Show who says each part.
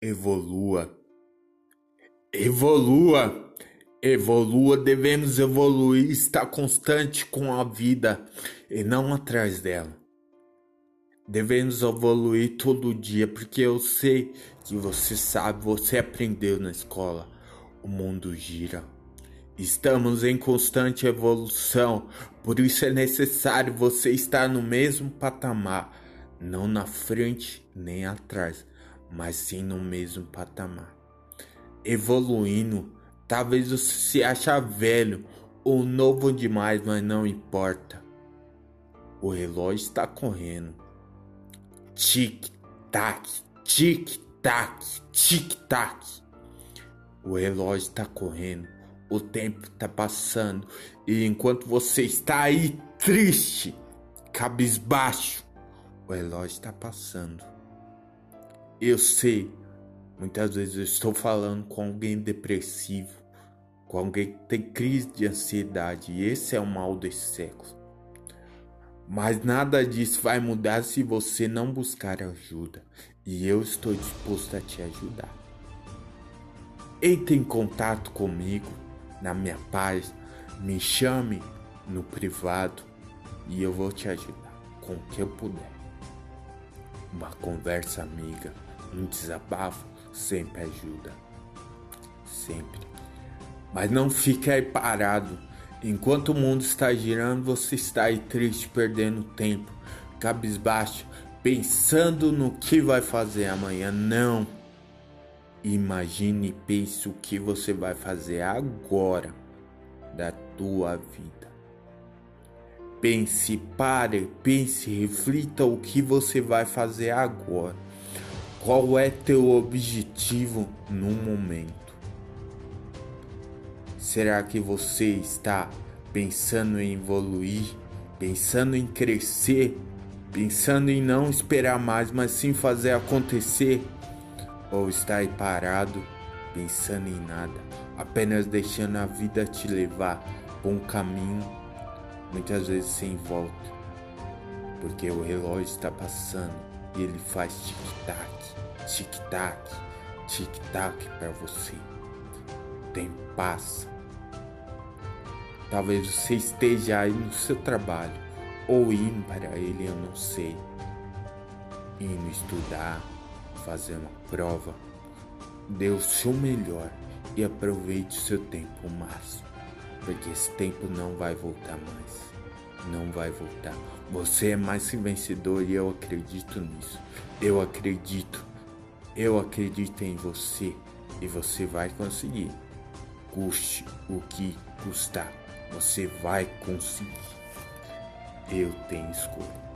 Speaker 1: evolua. Evolua. Evolua, devemos evoluir, estar constante com a vida e não atrás dela. Devemos evoluir todo dia, porque eu sei que você sabe, você aprendeu na escola. O mundo gira. Estamos em constante evolução, por isso é necessário você estar no mesmo patamar, não na frente nem atrás, mas sim no mesmo patamar. Evoluindo, talvez você se ache velho ou novo demais, mas não importa. O relógio está correndo. Tic-tac, tic-tac, tic-tac. O relógio está correndo, o tempo está passando, e enquanto você está aí triste, cabisbaixo, o relógio está passando. Eu sei, muitas vezes eu estou falando com alguém depressivo, com alguém que tem crise de ansiedade, e esse é o mal desse século. Mas nada disso vai mudar se você não buscar ajuda, e eu estou disposto a te ajudar. Entre em contato comigo na minha página, me chame no privado e eu vou te ajudar com o que eu puder. Uma conversa amiga um desabafo sempre ajuda. Sempre. Mas não fique aí parado. Enquanto o mundo está girando, você está aí triste, perdendo tempo, cabisbaixo, pensando no que vai fazer amanhã. Não. Imagine e pense o que você vai fazer agora da tua vida. Pense, pare, pense, reflita o que você vai fazer agora. Qual é teu objetivo no momento? Será que você está pensando em evoluir, pensando em crescer, pensando em não esperar mais, mas sim fazer acontecer? Ou está aí parado, pensando em nada, apenas deixando a vida te levar por um caminho, muitas vezes sem volta, porque o relógio está passando e ele faz tic-tac, tic-tac, tic-tac para você. O tempo passa. Talvez você esteja aí no seu trabalho ou indo para ele, eu não sei. Indo estudar, fazer uma prova. Dê o seu melhor e aproveite o seu tempo máximo, porque esse tempo não vai voltar mais não vai voltar. Você é mais que vencedor e eu acredito nisso. Eu acredito. Eu acredito em você e você vai conseguir. Custe o que custar, você vai conseguir. Eu tenho escolha.